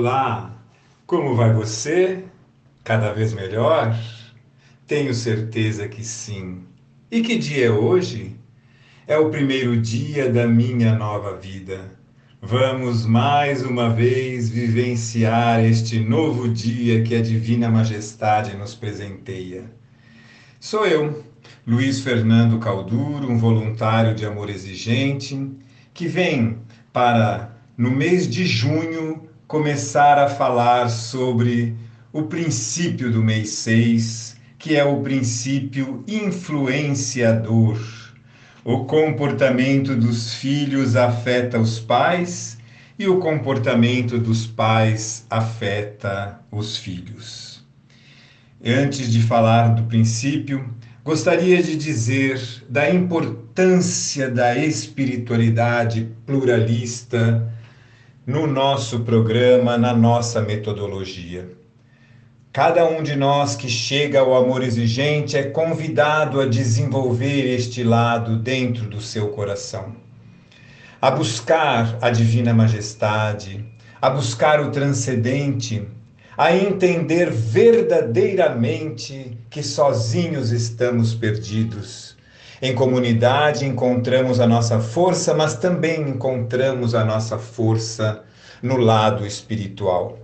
Olá, como vai você? Cada vez melhor? Tenho certeza que sim. E que dia é hoje? É o primeiro dia da minha nova vida. Vamos mais uma vez vivenciar este novo dia que a Divina Majestade nos presenteia. Sou eu, Luiz Fernando Calduro, um voluntário de amor exigente, que vem para, no mês de junho, começar a falar sobre o princípio do mês 6, que é o princípio influenciador. O comportamento dos filhos afeta os pais e o comportamento dos pais afeta os filhos. Antes de falar do princípio, gostaria de dizer da importância da espiritualidade pluralista no nosso programa, na nossa metodologia. Cada um de nós que chega ao amor exigente é convidado a desenvolver este lado dentro do seu coração, a buscar a divina majestade, a buscar o transcendente, a entender verdadeiramente que sozinhos estamos perdidos em comunidade encontramos a nossa força, mas também encontramos a nossa força no lado espiritual.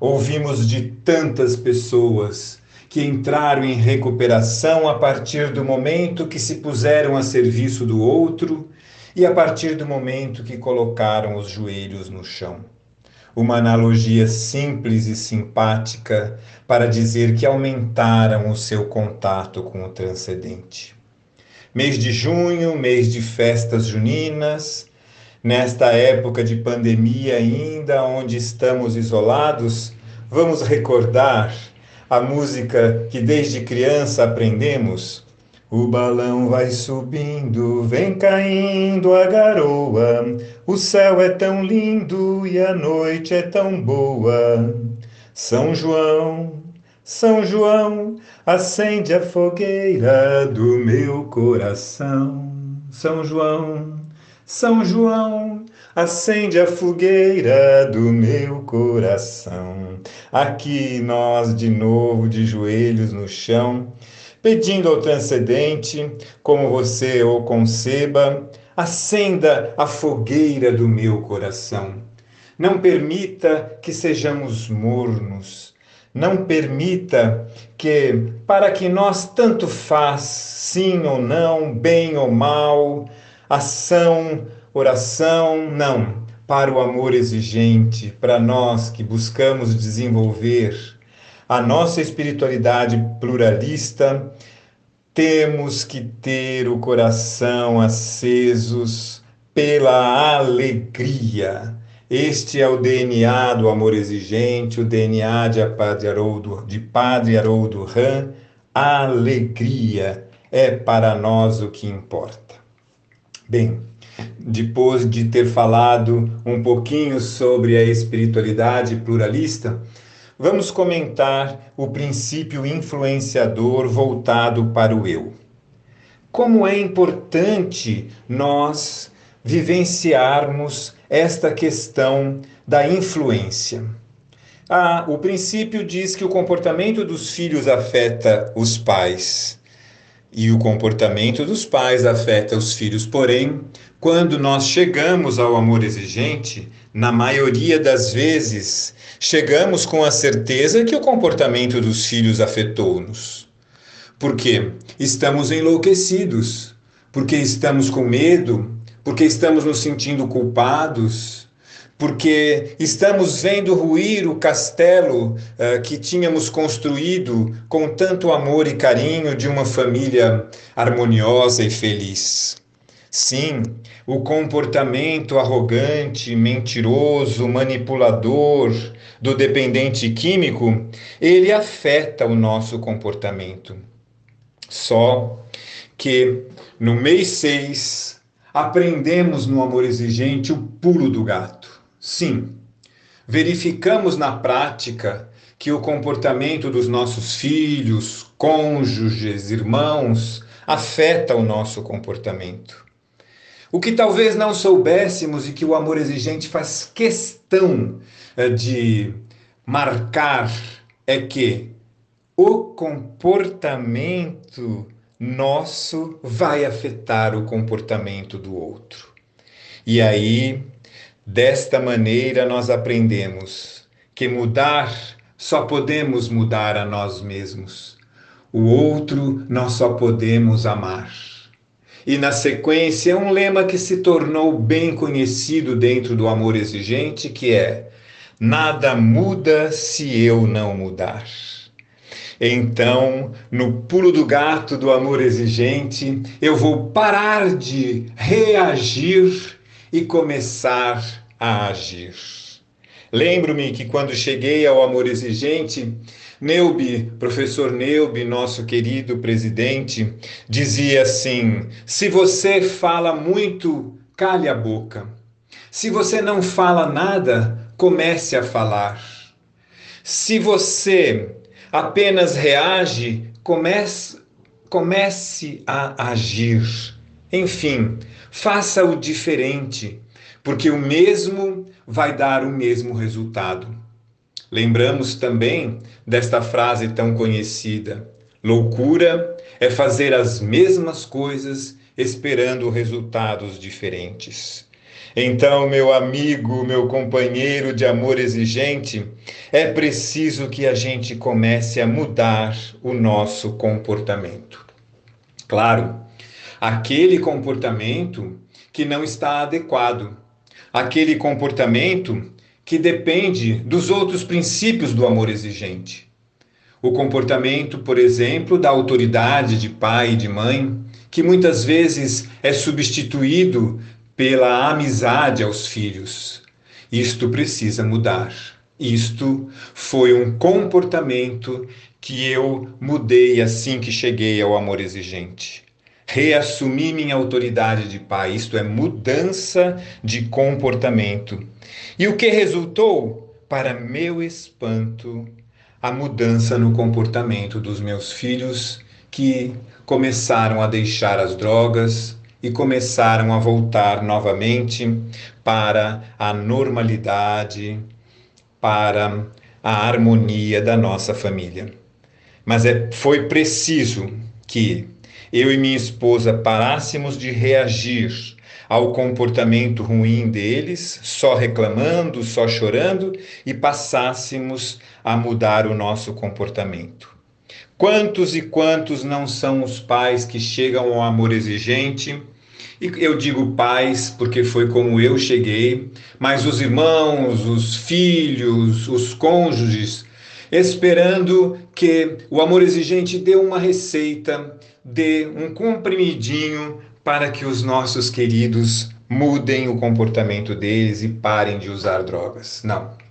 Ouvimos de tantas pessoas que entraram em recuperação a partir do momento que se puseram a serviço do outro e a partir do momento que colocaram os joelhos no chão. Uma analogia simples e simpática para dizer que aumentaram o seu contato com o transcendente mês de junho, mês de festas juninas, nesta época de pandemia ainda, onde estamos isolados, vamos recordar a música que desde criança aprendemos. O balão vai subindo, vem caindo a garoa. O céu é tão lindo e a noite é tão boa. São João, São João, acende a fogueira do meu coração. São João, São João, acende a fogueira do meu coração. Aqui nós de novo de joelhos no chão, pedindo ao transcendente, como você o conceba, acenda a fogueira do meu coração. Não permita que sejamos mornos não permita que, para que nós tanto faz, sim ou não, bem ou mal, ação, oração, não, para o amor exigente, para nós que buscamos desenvolver a nossa espiritualidade pluralista, temos que ter o coração acesos pela alegria este é o DNA do amor exigente, o DNA de Padre Haroldo, de Padre Haroldo Ram. A alegria é para nós o que importa. Bem, depois de ter falado um pouquinho sobre a espiritualidade pluralista, vamos comentar o princípio influenciador voltado para o eu. Como é importante nós vivenciarmos esta questão da influência. Ah, o princípio diz que o comportamento dos filhos afeta os pais e o comportamento dos pais afeta os filhos. Porém, quando nós chegamos ao amor exigente, na maioria das vezes, chegamos com a certeza que o comportamento dos filhos afetou-nos. Porque estamos enlouquecidos, porque estamos com medo, porque estamos nos sentindo culpados, porque estamos vendo ruir o castelo uh, que tínhamos construído com tanto amor e carinho de uma família harmoniosa e feliz. Sim, o comportamento arrogante, mentiroso, manipulador do dependente químico, ele afeta o nosso comportamento. Só que no mês 6 aprendemos no amor exigente o pulo do gato. Sim, verificamos na prática que o comportamento dos nossos filhos, cônjuges, irmãos, afeta o nosso comportamento. O que talvez não soubéssemos e que o amor exigente faz questão eh, de marcar é que o comportamento nosso vai afetar o comportamento do outro. E aí, desta maneira, nós aprendemos que mudar só podemos mudar a nós mesmos. O outro nós só podemos amar. E na sequência, um lema que se tornou bem conhecido dentro do amor exigente, que é: nada muda se eu não mudar. Então, no pulo do gato do amor exigente, eu vou parar de reagir e começar a agir. Lembro-me que quando cheguei ao amor exigente, Neubi, professor Neubi, nosso querido presidente, dizia assim: se você fala muito, cale a boca. Se você não fala nada, comece a falar. Se você apenas reage, comece, comece a agir. Enfim, faça o diferente, porque o mesmo vai dar o mesmo resultado. Lembramos também desta frase tão conhecida: loucura é fazer as mesmas coisas esperando resultados diferentes. Então, meu amigo, meu companheiro de amor exigente, é preciso que a gente comece a mudar o nosso comportamento. Claro, aquele comportamento que não está adequado, aquele comportamento que depende dos outros princípios do amor exigente. O comportamento, por exemplo, da autoridade de pai e de mãe, que muitas vezes é substituído pela amizade aos filhos. Isto precisa mudar. Isto foi um comportamento que eu mudei assim que cheguei ao amor exigente. Reassumi minha autoridade de pai, isto é mudança de comportamento. E o que resultou? Para meu espanto, a mudança no comportamento dos meus filhos que começaram a deixar as drogas, e começaram a voltar novamente para a normalidade, para a harmonia da nossa família. Mas é, foi preciso que eu e minha esposa parássemos de reagir ao comportamento ruim deles, só reclamando, só chorando, e passássemos a mudar o nosso comportamento. Quantos e quantos não são os pais que chegam ao amor exigente? E eu digo pais porque foi como eu cheguei, mas os irmãos, os filhos, os cônjuges, esperando que o amor exigente dê uma receita, dê um comprimidinho para que os nossos queridos mudem o comportamento deles e parem de usar drogas. Não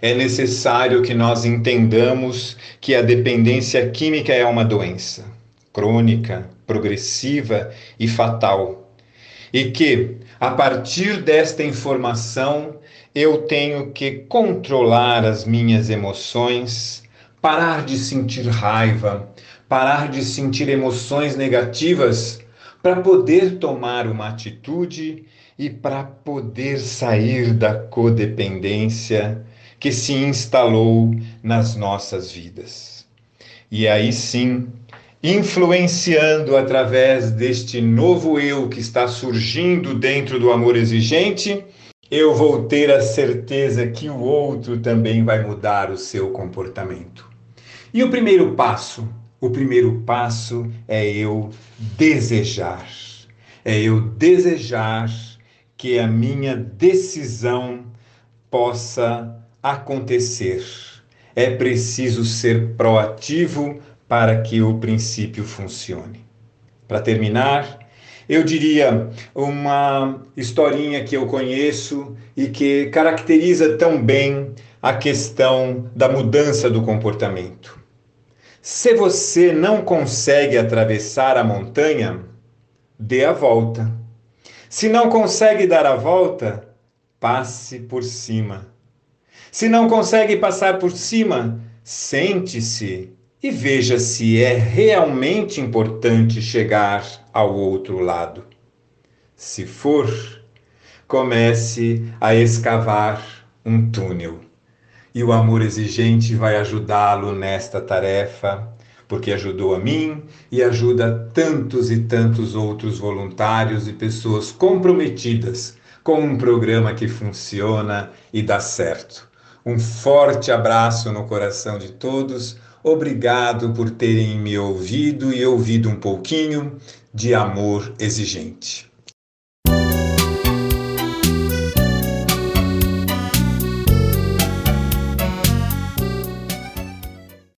é necessário que nós entendamos que a dependência química é uma doença crônica, progressiva e fatal. E que, a partir desta informação, eu tenho que controlar as minhas emoções, parar de sentir raiva, parar de sentir emoções negativas para poder tomar uma atitude e para poder sair da codependência que se instalou nas nossas vidas. E aí sim, influenciando através deste novo eu que está surgindo dentro do amor exigente, eu vou ter a certeza que o outro também vai mudar o seu comportamento. E o primeiro passo? O primeiro passo é eu desejar. É eu desejar que a minha decisão possa acontecer. É preciso ser proativo para que o princípio funcione. Para terminar, eu diria uma historinha que eu conheço e que caracteriza tão bem a questão da mudança do comportamento. Se você não consegue atravessar a montanha, dê a volta. Se não consegue dar a volta, passe por cima. Se não consegue passar por cima, sente-se e veja se é realmente importante chegar ao outro lado. Se for, comece a escavar um túnel. E o amor exigente vai ajudá-lo nesta tarefa, porque ajudou a mim e ajuda tantos e tantos outros voluntários e pessoas comprometidas com um programa que funciona e dá certo. Um forte abraço no coração de todos. Obrigado por terem me ouvido e ouvido um pouquinho de amor exigente.